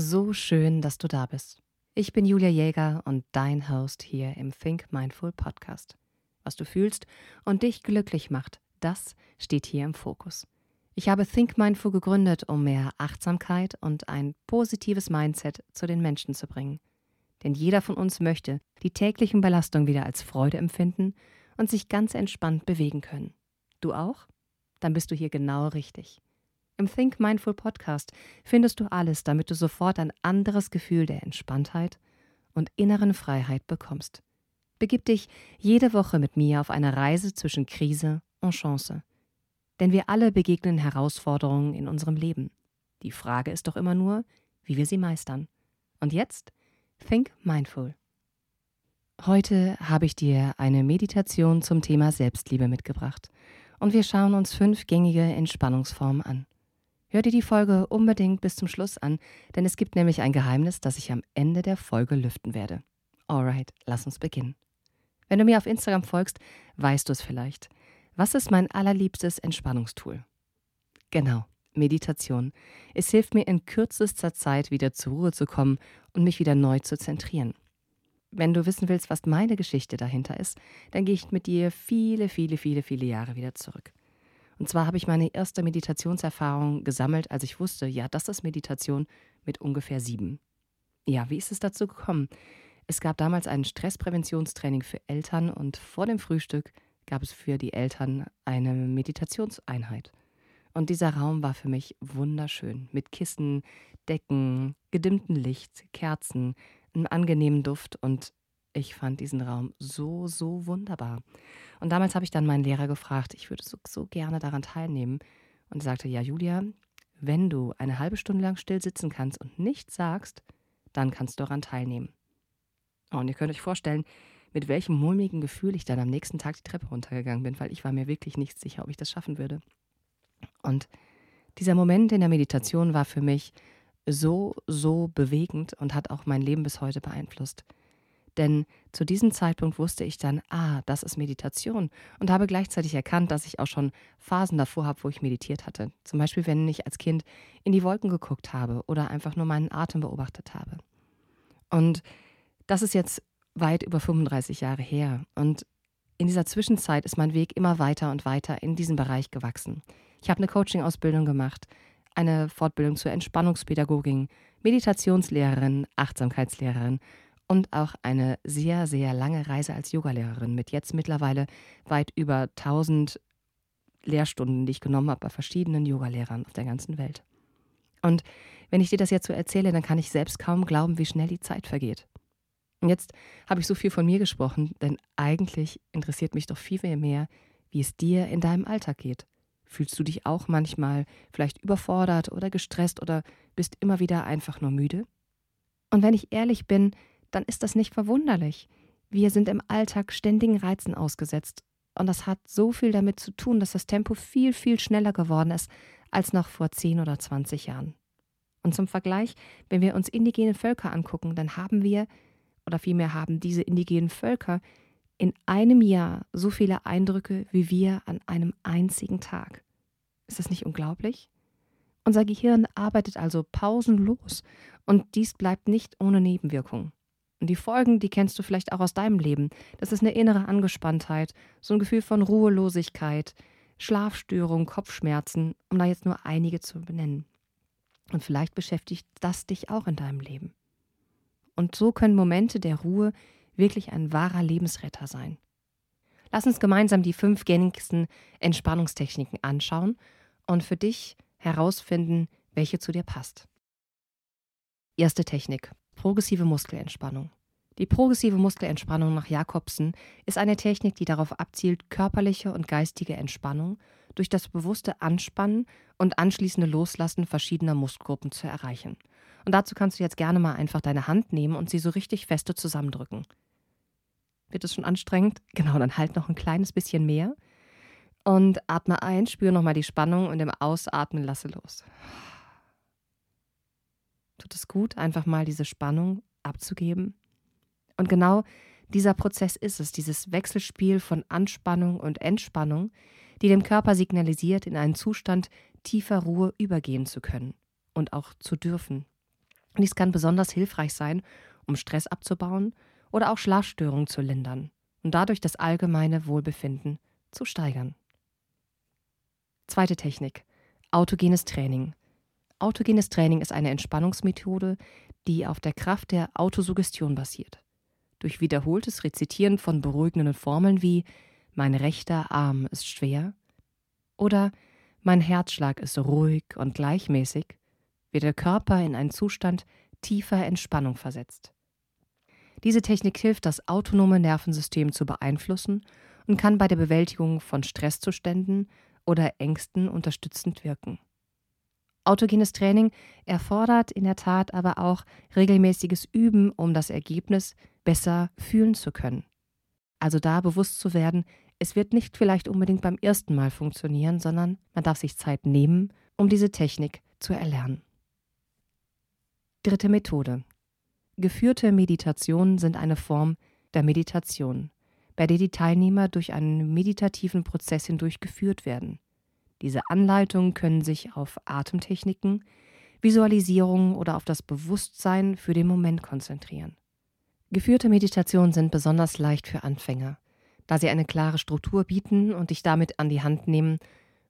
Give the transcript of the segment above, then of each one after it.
So schön, dass du da bist. Ich bin Julia Jäger und dein Host hier im Think Mindful Podcast. Was du fühlst und dich glücklich macht, das steht hier im Fokus. Ich habe Think Mindful gegründet, um mehr Achtsamkeit und ein positives Mindset zu den Menschen zu bringen. Denn jeder von uns möchte die täglichen Belastungen wieder als Freude empfinden und sich ganz entspannt bewegen können. Du auch? Dann bist du hier genau richtig. Im Think Mindful Podcast findest du alles, damit du sofort ein anderes Gefühl der Entspanntheit und inneren Freiheit bekommst. Begib dich jede Woche mit mir auf eine Reise zwischen Krise und Chance. Denn wir alle begegnen Herausforderungen in unserem Leben. Die Frage ist doch immer nur, wie wir sie meistern. Und jetzt Think Mindful. Heute habe ich dir eine Meditation zum Thema Selbstliebe mitgebracht und wir schauen uns fünf gängige Entspannungsformen an. Hör dir die Folge unbedingt bis zum Schluss an, denn es gibt nämlich ein Geheimnis, das ich am Ende der Folge lüften werde. Alright, lass uns beginnen. Wenn du mir auf Instagram folgst, weißt du es vielleicht. Was ist mein allerliebstes Entspannungstool? Genau, Meditation. Es hilft mir in kürzester Zeit wieder zur Ruhe zu kommen und mich wieder neu zu zentrieren. Wenn du wissen willst, was meine Geschichte dahinter ist, dann gehe ich mit dir viele, viele, viele, viele Jahre wieder zurück. Und zwar habe ich meine erste Meditationserfahrung gesammelt, als ich wusste, ja, das ist Meditation mit ungefähr sieben. Ja, wie ist es dazu gekommen? Es gab damals ein Stresspräventionstraining für Eltern und vor dem Frühstück gab es für die Eltern eine Meditationseinheit. Und dieser Raum war für mich wunderschön. Mit Kissen, Decken, gedimmtem Licht, Kerzen, einem angenehmen Duft und ich fand diesen Raum so, so wunderbar. Und damals habe ich dann meinen Lehrer gefragt, ich würde so, so gerne daran teilnehmen. Und er sagte, ja, Julia, wenn du eine halbe Stunde lang still sitzen kannst und nichts sagst, dann kannst du daran teilnehmen. Und ihr könnt euch vorstellen, mit welchem mulmigen Gefühl ich dann am nächsten Tag die Treppe runtergegangen bin, weil ich war mir wirklich nicht sicher, ob ich das schaffen würde. Und dieser Moment in der Meditation war für mich so, so bewegend und hat auch mein Leben bis heute beeinflusst. Denn zu diesem Zeitpunkt wusste ich dann, ah, das ist Meditation und habe gleichzeitig erkannt, dass ich auch schon Phasen davor habe, wo ich meditiert hatte. Zum Beispiel, wenn ich als Kind in die Wolken geguckt habe oder einfach nur meinen Atem beobachtet habe. Und das ist jetzt weit über 35 Jahre her. Und in dieser Zwischenzeit ist mein Weg immer weiter und weiter in diesem Bereich gewachsen. Ich habe eine Coaching-Ausbildung gemacht, eine Fortbildung zur Entspannungspädagogin, Meditationslehrerin, Achtsamkeitslehrerin und auch eine sehr, sehr lange Reise als Yogalehrerin mit jetzt mittlerweile weit über 1000 Lehrstunden, die ich genommen habe bei verschiedenen Yogalehrern auf der ganzen Welt. Und wenn ich dir das jetzt so erzähle, dann kann ich selbst kaum glauben, wie schnell die Zeit vergeht. Und jetzt habe ich so viel von mir gesprochen, denn eigentlich interessiert mich doch viel mehr, wie es dir in deinem Alltag geht. Fühlst du dich auch manchmal vielleicht überfordert oder gestresst oder bist immer wieder einfach nur müde? Und wenn ich ehrlich bin, dann ist das nicht verwunderlich. Wir sind im Alltag ständigen Reizen ausgesetzt. Und das hat so viel damit zu tun, dass das Tempo viel, viel schneller geworden ist als noch vor 10 oder 20 Jahren. Und zum Vergleich, wenn wir uns indigene Völker angucken, dann haben wir, oder vielmehr haben diese indigenen Völker in einem Jahr so viele Eindrücke wie wir an einem einzigen Tag. Ist das nicht unglaublich? Unser Gehirn arbeitet also pausenlos und dies bleibt nicht ohne Nebenwirkungen. Und die Folgen, die kennst du vielleicht auch aus deinem Leben. Das ist eine innere Angespanntheit, so ein Gefühl von Ruhelosigkeit, Schlafstörung, Kopfschmerzen, um da jetzt nur einige zu benennen. Und vielleicht beschäftigt das dich auch in deinem Leben. Und so können Momente der Ruhe wirklich ein wahrer Lebensretter sein. Lass uns gemeinsam die fünf gängigsten Entspannungstechniken anschauen und für dich herausfinden, welche zu dir passt. Erste Technik. Progressive Muskelentspannung. Die progressive Muskelentspannung nach Jakobsen ist eine Technik, die darauf abzielt, körperliche und geistige Entspannung durch das bewusste Anspannen und anschließende Loslassen verschiedener Muskelgruppen zu erreichen. Und dazu kannst du jetzt gerne mal einfach deine Hand nehmen und sie so richtig feste zusammendrücken. Wird es schon anstrengend? Genau, dann halt noch ein kleines bisschen mehr. Und atme ein, spüre nochmal die Spannung und im Ausatmen lasse los tut es gut, einfach mal diese Spannung abzugeben. Und genau dieser Prozess ist es, dieses Wechselspiel von Anspannung und Entspannung, die dem Körper signalisiert, in einen Zustand tiefer Ruhe übergehen zu können und auch zu dürfen. Dies kann besonders hilfreich sein, um Stress abzubauen oder auch Schlafstörungen zu lindern und dadurch das allgemeine Wohlbefinden zu steigern. Zweite Technik. Autogenes Training. Autogenes Training ist eine Entspannungsmethode, die auf der Kraft der Autosuggestion basiert. Durch wiederholtes Rezitieren von beruhigenden Formeln wie mein rechter Arm ist schwer oder mein Herzschlag ist ruhig und gleichmäßig, wird der Körper in einen Zustand tiefer Entspannung versetzt. Diese Technik hilft, das autonome Nervensystem zu beeinflussen und kann bei der Bewältigung von Stresszuständen oder Ängsten unterstützend wirken. Autogenes Training erfordert in der Tat aber auch regelmäßiges Üben, um das Ergebnis besser fühlen zu können. Also da bewusst zu werden, es wird nicht vielleicht unbedingt beim ersten Mal funktionieren, sondern man darf sich Zeit nehmen, um diese Technik zu erlernen. Dritte Methode. Geführte Meditationen sind eine Form der Meditation, bei der die Teilnehmer durch einen meditativen Prozess hindurch geführt werden. Diese Anleitungen können sich auf Atemtechniken, Visualisierungen oder auf das Bewusstsein für den Moment konzentrieren. Geführte Meditationen sind besonders leicht für Anfänger, da sie eine klare Struktur bieten und dich damit an die Hand nehmen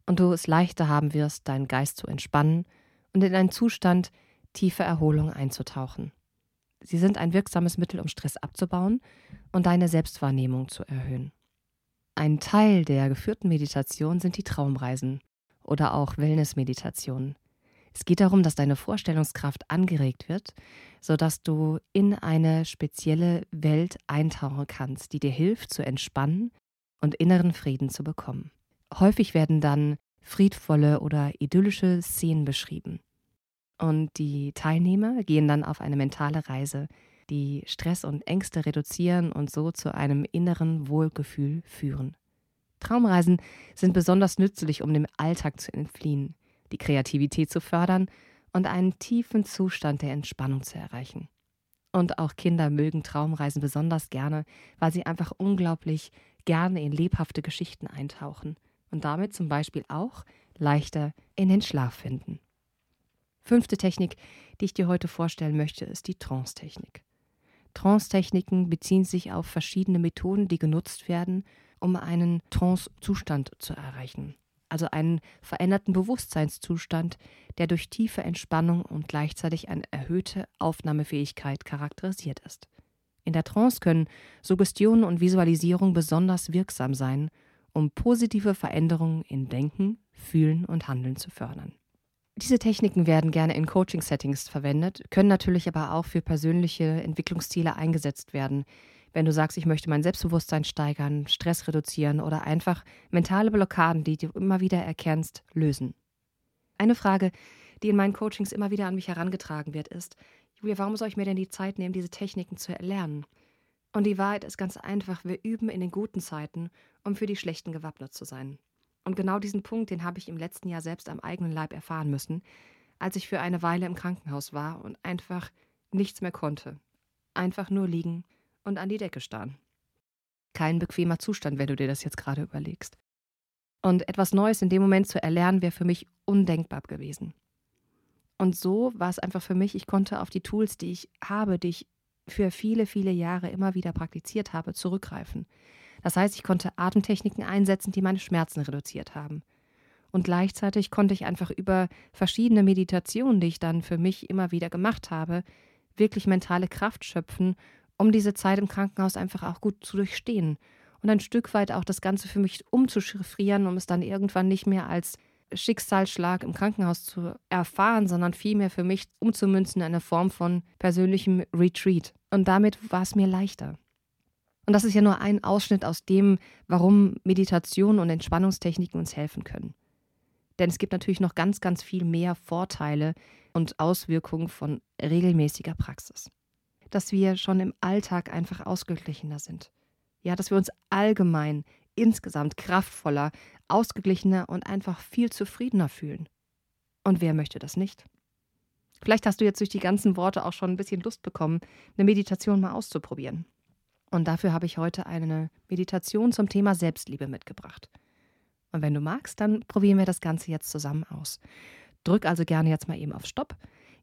und du es leichter haben wirst, deinen Geist zu entspannen und in einen Zustand tiefer Erholung einzutauchen. Sie sind ein wirksames Mittel, um Stress abzubauen und deine Selbstwahrnehmung zu erhöhen. Ein Teil der geführten Meditation sind die Traumreisen oder auch Wellness-Meditationen. Es geht darum, dass deine Vorstellungskraft angeregt wird, sodass du in eine spezielle Welt eintauchen kannst, die dir hilft zu entspannen und inneren Frieden zu bekommen. Häufig werden dann friedvolle oder idyllische Szenen beschrieben. Und die Teilnehmer gehen dann auf eine mentale Reise, die Stress und Ängste reduzieren und so zu einem inneren Wohlgefühl führen. Traumreisen sind besonders nützlich, um dem Alltag zu entfliehen, die Kreativität zu fördern und einen tiefen Zustand der Entspannung zu erreichen. Und auch Kinder mögen Traumreisen besonders gerne, weil sie einfach unglaublich gerne in lebhafte Geschichten eintauchen und damit zum Beispiel auch leichter in den Schlaf finden. Fünfte Technik, die ich dir heute vorstellen möchte, ist die Trance-Technik. Trance-Techniken beziehen sich auf verschiedene Methoden, die genutzt werden, um einen Trance-Zustand zu erreichen. Also einen veränderten Bewusstseinszustand, der durch tiefe Entspannung und gleichzeitig eine erhöhte Aufnahmefähigkeit charakterisiert ist. In der Trance können Suggestionen und Visualisierung besonders wirksam sein, um positive Veränderungen in Denken, Fühlen und Handeln zu fördern. Diese Techniken werden gerne in Coaching-Settings verwendet, können natürlich aber auch für persönliche Entwicklungsziele eingesetzt werden. Wenn du sagst, ich möchte mein Selbstbewusstsein steigern, Stress reduzieren oder einfach mentale Blockaden, die du immer wieder erkennst, lösen. Eine Frage, die in meinen Coachings immer wieder an mich herangetragen wird, ist, Julia, warum soll ich mir denn die Zeit nehmen, diese Techniken zu erlernen? Und die Wahrheit ist ganz einfach, wir üben in den guten Zeiten, um für die schlechten gewappnet zu sein. Und genau diesen Punkt, den habe ich im letzten Jahr selbst am eigenen Leib erfahren müssen, als ich für eine Weile im Krankenhaus war und einfach nichts mehr konnte. Einfach nur liegen und an die Decke starren. Kein bequemer Zustand, wenn du dir das jetzt gerade überlegst. Und etwas Neues in dem Moment zu erlernen, wäre für mich undenkbar gewesen. Und so war es einfach für mich, ich konnte auf die Tools, die ich habe, die ich für viele, viele Jahre immer wieder praktiziert habe, zurückgreifen. Das heißt, ich konnte Atemtechniken einsetzen, die meine Schmerzen reduziert haben. Und gleichzeitig konnte ich einfach über verschiedene Meditationen, die ich dann für mich immer wieder gemacht habe, wirklich mentale Kraft schöpfen, um diese Zeit im Krankenhaus einfach auch gut zu durchstehen. Und ein Stück weit auch das Ganze für mich umzuschriffrieren, um es dann irgendwann nicht mehr als Schicksalsschlag im Krankenhaus zu erfahren, sondern vielmehr für mich umzumünzen in eine Form von persönlichem Retreat. Und damit war es mir leichter. Und das ist ja nur ein Ausschnitt aus dem, warum Meditation und Entspannungstechniken uns helfen können. Denn es gibt natürlich noch ganz, ganz viel mehr Vorteile und Auswirkungen von regelmäßiger Praxis. Dass wir schon im Alltag einfach ausgeglichener sind. Ja, dass wir uns allgemein insgesamt kraftvoller, ausgeglichener und einfach viel zufriedener fühlen. Und wer möchte das nicht? Vielleicht hast du jetzt durch die ganzen Worte auch schon ein bisschen Lust bekommen, eine Meditation mal auszuprobieren. Und dafür habe ich heute eine Meditation zum Thema Selbstliebe mitgebracht. Und wenn du magst, dann probieren wir das Ganze jetzt zusammen aus. Drück also gerne jetzt mal eben auf Stopp,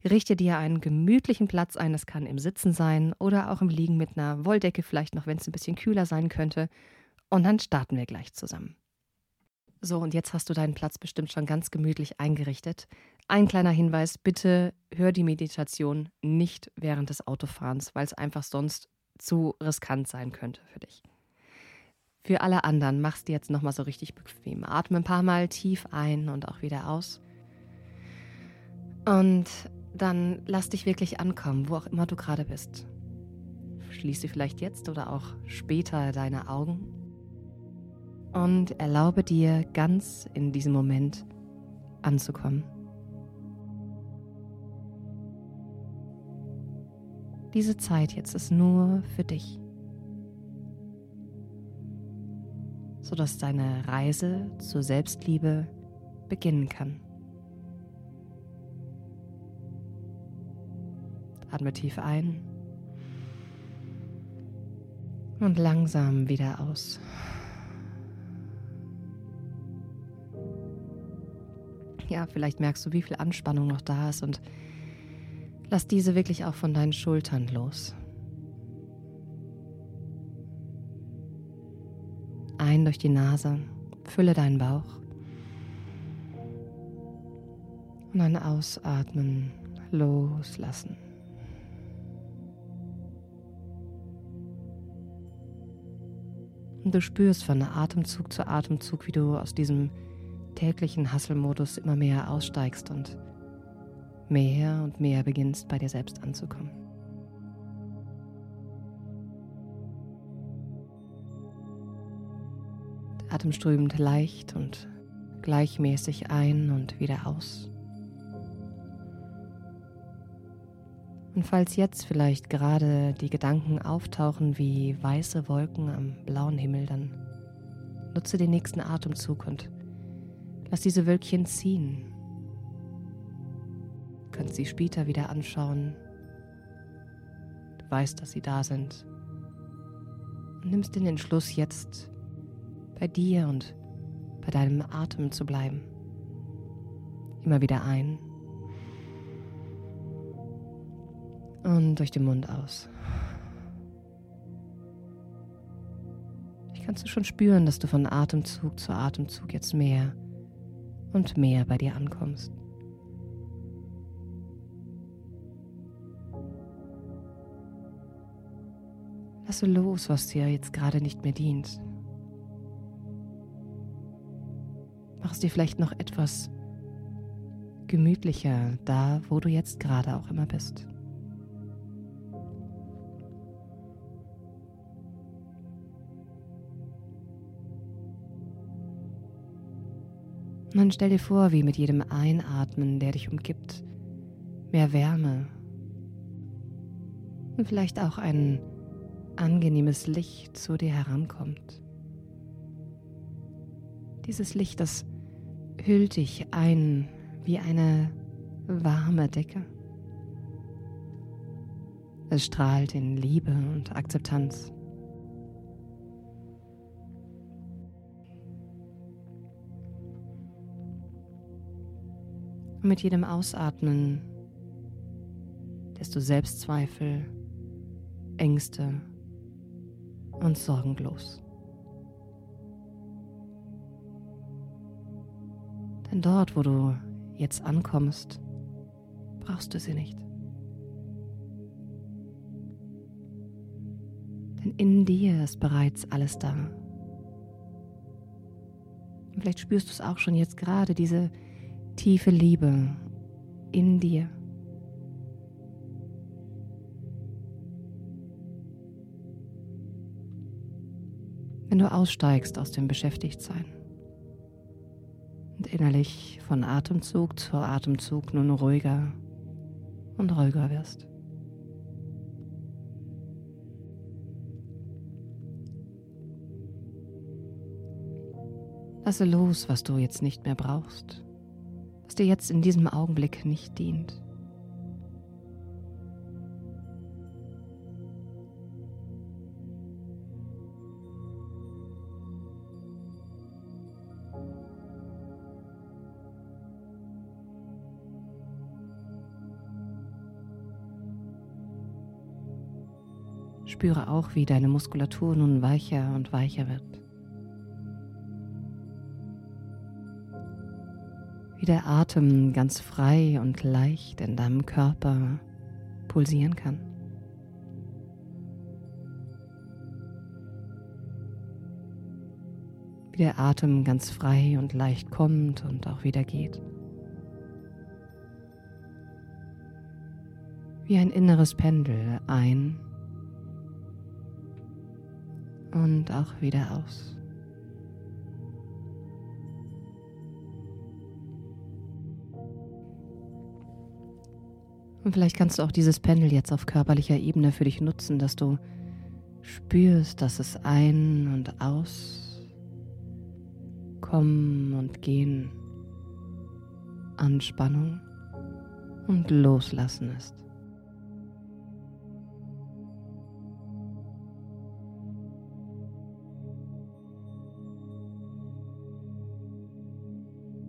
Richte dir einen gemütlichen Platz ein. Das kann im Sitzen sein oder auch im Liegen mit einer Wolldecke, vielleicht noch, wenn es ein bisschen kühler sein könnte. Und dann starten wir gleich zusammen. So, und jetzt hast du deinen Platz bestimmt schon ganz gemütlich eingerichtet. Ein kleiner Hinweis, bitte hör die Meditation nicht während des Autofahrens, weil es einfach sonst zu riskant sein könnte für dich. Für alle anderen machst du jetzt nochmal so richtig bequem. Atme ein paar Mal tief ein und auch wieder aus. Und dann lass dich wirklich ankommen, wo auch immer du gerade bist. Schließe vielleicht jetzt oder auch später deine Augen und erlaube dir ganz in diesem Moment anzukommen. Diese Zeit jetzt ist nur für dich, sodass deine Reise zur Selbstliebe beginnen kann. Atme tief ein und langsam wieder aus. Ja, vielleicht merkst du, wie viel Anspannung noch da ist und lass diese wirklich auch von deinen Schultern los. Ein durch die Nase, fülle deinen Bauch. Und dann ausatmen, loslassen. Und du spürst von Atemzug zu Atemzug, wie du aus diesem täglichen Hasselmodus immer mehr aussteigst und mehr und mehr beginnst bei dir selbst anzukommen. Der Atem strömt leicht und gleichmäßig ein und wieder aus. Und falls jetzt vielleicht gerade die Gedanken auftauchen wie weiße Wolken am blauen Himmel, dann nutze den nächsten Atemzug und lass diese Wölkchen ziehen. Kannst sie später wieder anschauen. Du weißt, dass sie da sind. Und nimmst den Entschluss jetzt bei dir und bei deinem Atem zu bleiben. Immer wieder ein Und durch den Mund aus. Ich kannst du schon spüren, dass du von Atemzug zu Atemzug jetzt mehr und mehr bei dir ankommst. Lasse los, was dir jetzt gerade nicht mehr dient. Mach es dir vielleicht noch etwas gemütlicher da, wo du jetzt gerade auch immer bist. Und stell dir vor, wie mit jedem Einatmen, der dich umgibt, mehr Wärme und vielleicht auch ein angenehmes Licht zu dir herankommt. Dieses Licht, das hüllt dich ein wie eine warme Decke. Es strahlt in Liebe und Akzeptanz. Und mit jedem Ausatmen desto Selbstzweifel, Ängste und sorgenlos. Denn dort, wo du jetzt ankommst, brauchst du sie nicht. Denn in dir ist bereits alles da. Und vielleicht spürst du es auch schon jetzt gerade, diese tiefe Liebe in dir. Du aussteigst aus dem Beschäftigtsein und innerlich von Atemzug zu Atemzug nun ruhiger und ruhiger wirst. Lasse los, was du jetzt nicht mehr brauchst was dir jetzt in diesem Augenblick nicht dient. Spüre auch, wie deine Muskulatur nun weicher und weicher wird. Wie der Atem ganz frei und leicht in deinem Körper pulsieren kann. Wie der Atem ganz frei und leicht kommt und auch wieder geht. Wie ein inneres Pendel ein und auch wieder aus. Und vielleicht kannst du auch dieses Pendel jetzt auf körperlicher Ebene für dich nutzen, dass du spürst, dass es ein und aus, kommen und gehen, Anspannung und loslassen ist.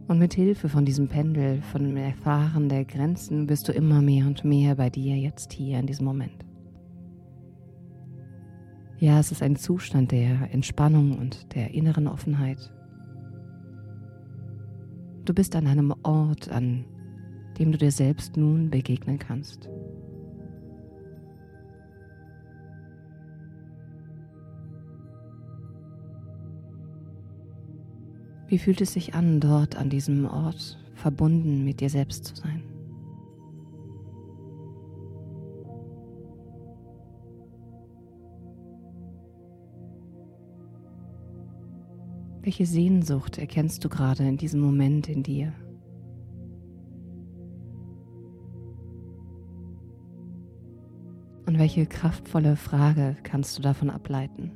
Und mit Hilfe von diesem Pendel, von dem Erfahren der Grenzen, bist du immer mehr und mehr bei dir jetzt hier in diesem Moment. Ja, es ist ein Zustand der Entspannung und der inneren Offenheit. Du bist an einem Ort, an dem du dir selbst nun begegnen kannst. Wie fühlt es sich an, dort an diesem Ort verbunden mit dir selbst zu sein? Welche Sehnsucht erkennst du gerade in diesem Moment in dir? Und welche kraftvolle Frage kannst du davon ableiten?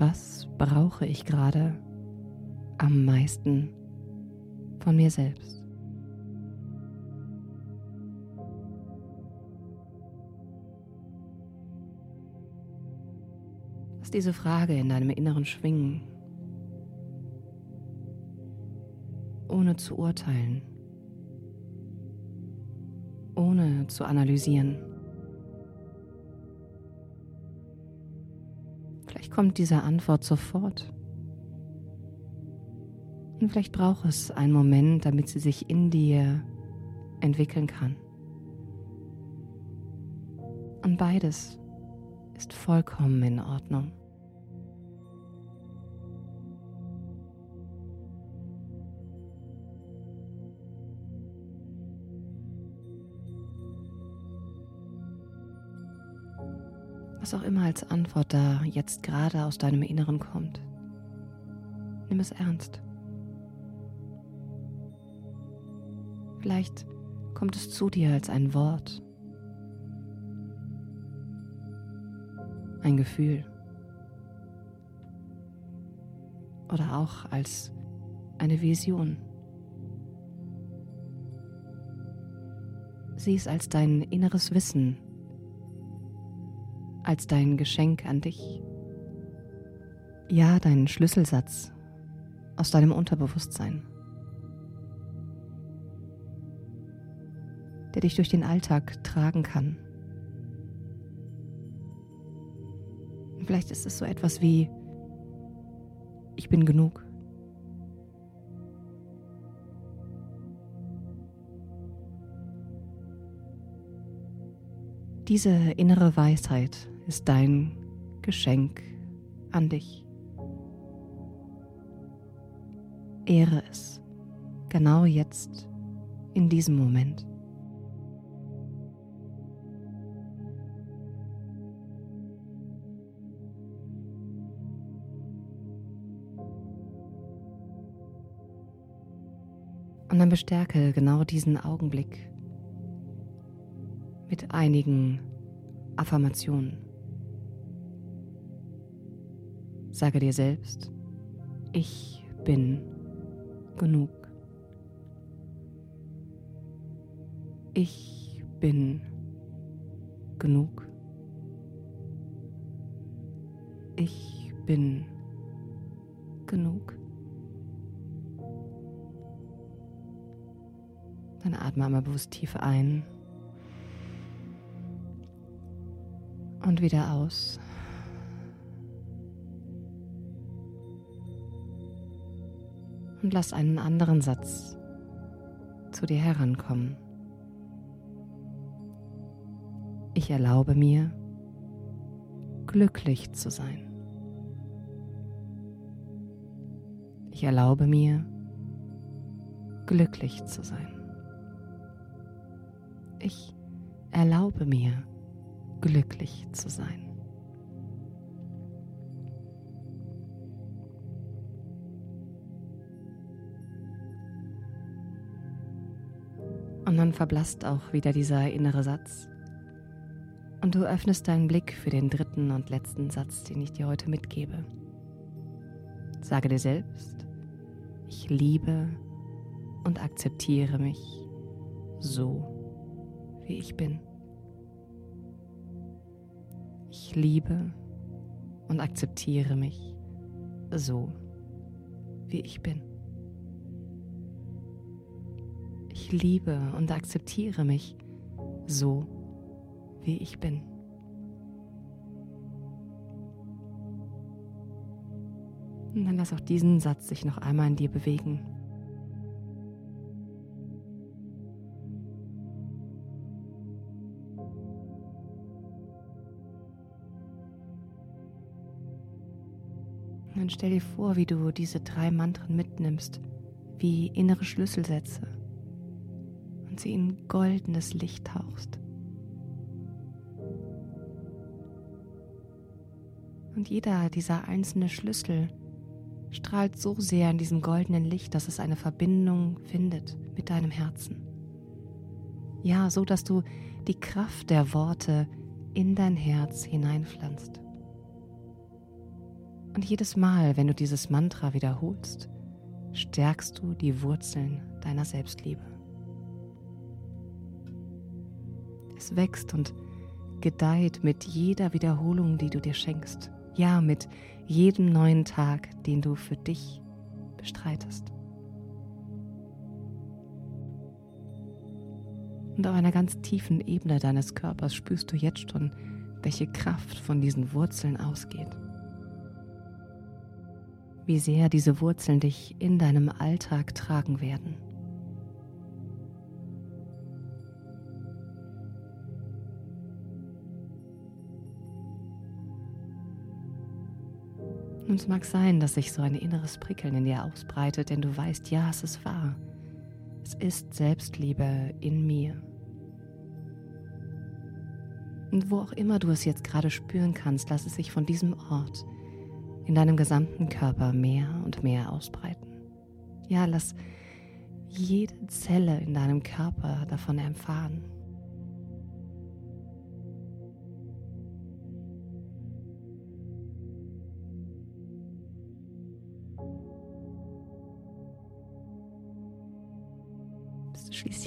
Was brauche ich gerade am meisten von mir selbst. Lass diese Frage in deinem Inneren schwingen, ohne zu urteilen, ohne zu analysieren. Kommt diese Antwort sofort. Und vielleicht braucht es einen Moment, damit sie sich in dir entwickeln kann. Und beides ist vollkommen in Ordnung. Was auch immer als Antwort da jetzt gerade aus deinem Inneren kommt. Nimm es ernst. Vielleicht kommt es zu dir als ein Wort, ein Gefühl oder auch als eine Vision. Sieh es als dein inneres Wissen als dein Geschenk an dich. Ja, dein Schlüsselsatz aus deinem Unterbewusstsein, der dich durch den Alltag tragen kann. vielleicht ist es so etwas wie, ich bin genug. Diese innere Weisheit ist dein Geschenk an dich. Ehre es, genau jetzt, in diesem Moment. Und dann bestärke genau diesen Augenblick mit einigen Affirmationen. Sage dir selbst, ich bin genug. Ich bin genug. Ich bin genug. Dann atme einmal bewusst tief ein und wieder aus. Und lass einen anderen Satz zu dir herankommen. Ich erlaube mir, glücklich zu sein. Ich erlaube mir, glücklich zu sein. Ich erlaube mir, glücklich zu sein. Und dann verblasst auch wieder dieser innere Satz. Und du öffnest deinen Blick für den dritten und letzten Satz, den ich dir heute mitgebe. Sage dir selbst, ich liebe und akzeptiere mich so, wie ich bin. Ich liebe und akzeptiere mich so, wie ich bin. Liebe und akzeptiere mich so, wie ich bin. Und dann lass auch diesen Satz sich noch einmal in dir bewegen. Und dann stell dir vor, wie du diese drei Mantren mitnimmst, wie innere Schlüsselsätze sie in goldenes Licht tauchst. Und jeder dieser einzelne Schlüssel strahlt so sehr in diesem goldenen Licht, dass es eine Verbindung findet mit deinem Herzen. Ja, so dass du die Kraft der Worte in dein Herz hineinpflanzt. Und jedes Mal, wenn du dieses Mantra wiederholst, stärkst du die Wurzeln deiner Selbstliebe. Es wächst und gedeiht mit jeder Wiederholung, die du dir schenkst. Ja, mit jedem neuen Tag, den du für dich bestreitest. Und auf einer ganz tiefen Ebene deines Körpers spürst du jetzt schon, welche Kraft von diesen Wurzeln ausgeht. Wie sehr diese Wurzeln dich in deinem Alltag tragen werden. Und es mag sein, dass sich so ein inneres Prickeln in dir ausbreitet, denn du weißt, ja, es ist wahr. Es ist Selbstliebe in mir. Und wo auch immer du es jetzt gerade spüren kannst, lass es sich von diesem Ort in deinem gesamten Körper mehr und mehr ausbreiten. Ja, lass jede Zelle in deinem Körper davon erfahren.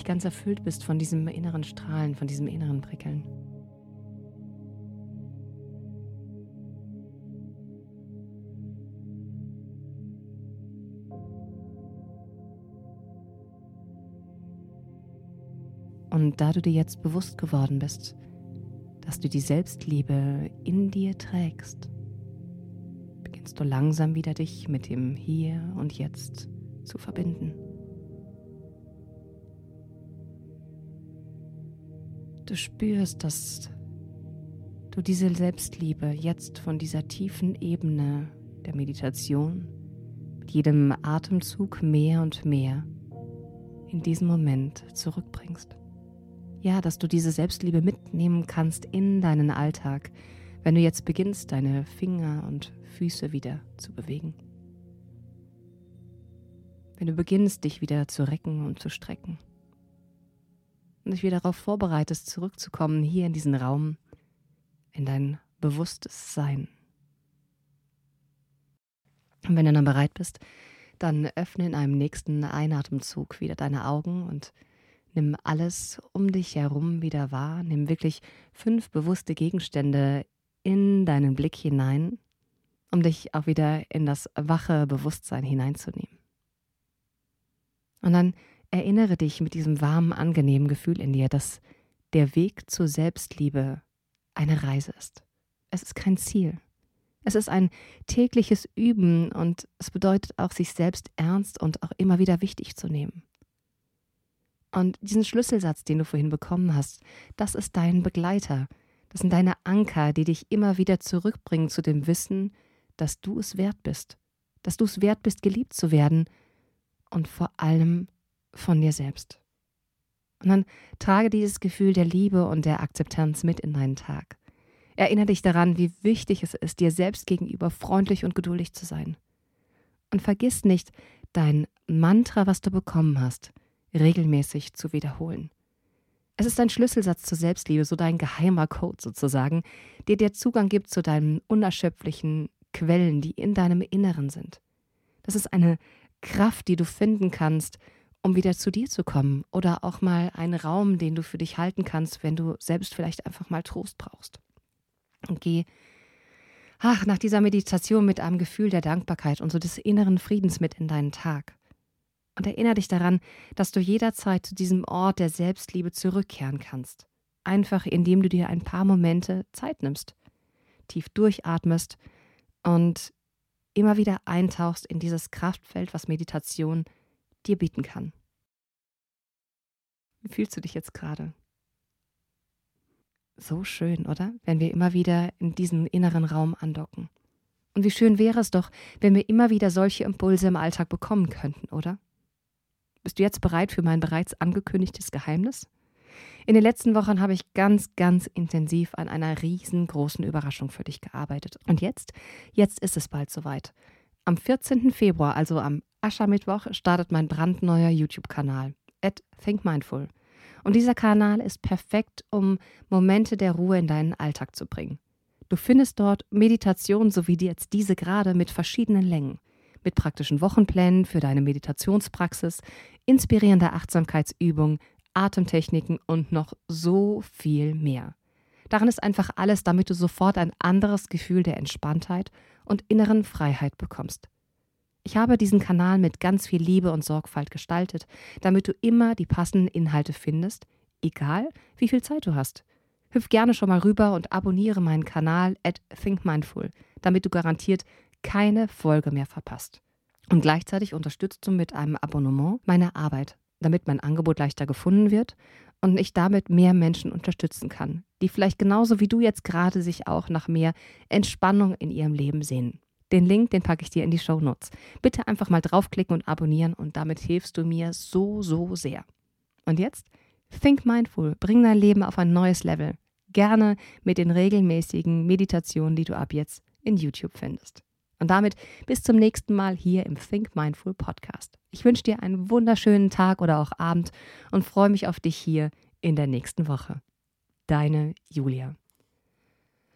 Schließlich ganz erfüllt bist von diesem inneren Strahlen, von diesem inneren Prickeln. Und da du dir jetzt bewusst geworden bist, dass du die Selbstliebe in dir trägst, beginnst du langsam wieder dich mit dem Hier und Jetzt zu verbinden. Du spürst, dass du diese Selbstliebe jetzt von dieser tiefen Ebene der Meditation mit jedem Atemzug mehr und mehr in diesen Moment zurückbringst. Ja, dass du diese Selbstliebe mitnehmen kannst in deinen Alltag, wenn du jetzt beginnst, deine Finger und Füße wieder zu bewegen. Wenn du beginnst, dich wieder zu recken und zu strecken und dich wieder darauf vorbereitest, zurückzukommen hier in diesen Raum, in dein bewusstes Sein. Und wenn du dann bereit bist, dann öffne in einem nächsten Einatemzug wieder deine Augen und nimm alles um dich herum wieder wahr. Nimm wirklich fünf bewusste Gegenstände in deinen Blick hinein, um dich auch wieder in das wache Bewusstsein hineinzunehmen. Und dann Erinnere dich mit diesem warmen, angenehmen Gefühl in dir, dass der Weg zur Selbstliebe eine Reise ist. es ist kein Ziel. Es ist ein tägliches Üben und es bedeutet auch, sich selbst ernst und auch immer wieder wichtig zu nehmen. Und diesen Schlüsselsatz, den du vorhin bekommen hast, das ist dein Begleiter. Das sind deine Anker, die dich immer wieder zurückbringen zu dem Wissen, dass du es wert bist. Dass du es wert bist, geliebt zu werden und vor allem von dir selbst. Und dann trage dieses Gefühl der Liebe und der Akzeptanz mit in deinen Tag. Erinnere dich daran, wie wichtig es ist, dir selbst gegenüber freundlich und geduldig zu sein. Und vergiss nicht, dein Mantra, was du bekommen hast, regelmäßig zu wiederholen. Es ist ein Schlüsselsatz zur Selbstliebe, so dein geheimer Code sozusagen, der dir Zugang gibt zu deinen unerschöpflichen Quellen, die in deinem Inneren sind. Das ist eine Kraft, die du finden kannst, um wieder zu dir zu kommen oder auch mal einen Raum, den du für dich halten kannst, wenn du selbst vielleicht einfach mal Trost brauchst. Und geh ach, nach dieser Meditation mit einem Gefühl der Dankbarkeit und so des inneren Friedens mit in deinen Tag. Und erinnere dich daran, dass du jederzeit zu diesem Ort der Selbstliebe zurückkehren kannst. Einfach indem du dir ein paar Momente Zeit nimmst, tief durchatmest und immer wieder eintauchst in dieses Kraftfeld, was Meditation dir bieten kann. Wie fühlst du dich jetzt gerade? So schön, oder? Wenn wir immer wieder in diesen inneren Raum andocken. Und wie schön wäre es doch, wenn wir immer wieder solche Impulse im Alltag bekommen könnten, oder? Bist du jetzt bereit für mein bereits angekündigtes Geheimnis? In den letzten Wochen habe ich ganz, ganz intensiv an einer riesengroßen Überraschung für dich gearbeitet. Und jetzt, jetzt ist es bald soweit. Am 14. Februar, also am Aschermittwoch, startet mein brandneuer YouTube-Kanal, at Think Mindful. Und dieser Kanal ist perfekt, um Momente der Ruhe in deinen Alltag zu bringen. Du findest dort Meditationen, so wie jetzt diese gerade, mit verschiedenen Längen, mit praktischen Wochenplänen für deine Meditationspraxis, inspirierender Achtsamkeitsübungen, Atemtechniken und noch so viel mehr. Darin ist einfach alles, damit du sofort ein anderes Gefühl der Entspanntheit und inneren Freiheit bekommst. Ich habe diesen Kanal mit ganz viel Liebe und Sorgfalt gestaltet, damit du immer die passenden Inhalte findest, egal wie viel Zeit du hast. Hüpf gerne schon mal rüber und abonniere meinen Kanal at ThinkMindful, damit du garantiert keine Folge mehr verpasst. Und gleichzeitig unterstützt du mit einem Abonnement meine Arbeit, damit mein Angebot leichter gefunden wird und ich damit mehr Menschen unterstützen kann, die vielleicht genauso wie du jetzt gerade sich auch nach mehr Entspannung in ihrem Leben sehnen. Den Link, den packe ich dir in die Show Notes. Bitte einfach mal draufklicken und abonnieren und damit hilfst du mir so, so sehr. Und jetzt, think mindful, bring dein Leben auf ein neues Level. Gerne mit den regelmäßigen Meditationen, die du ab jetzt in YouTube findest. Und damit bis zum nächsten Mal hier im Think Mindful Podcast. Ich wünsche dir einen wunderschönen Tag oder auch Abend und freue mich auf dich hier in der nächsten Woche. Deine Julia.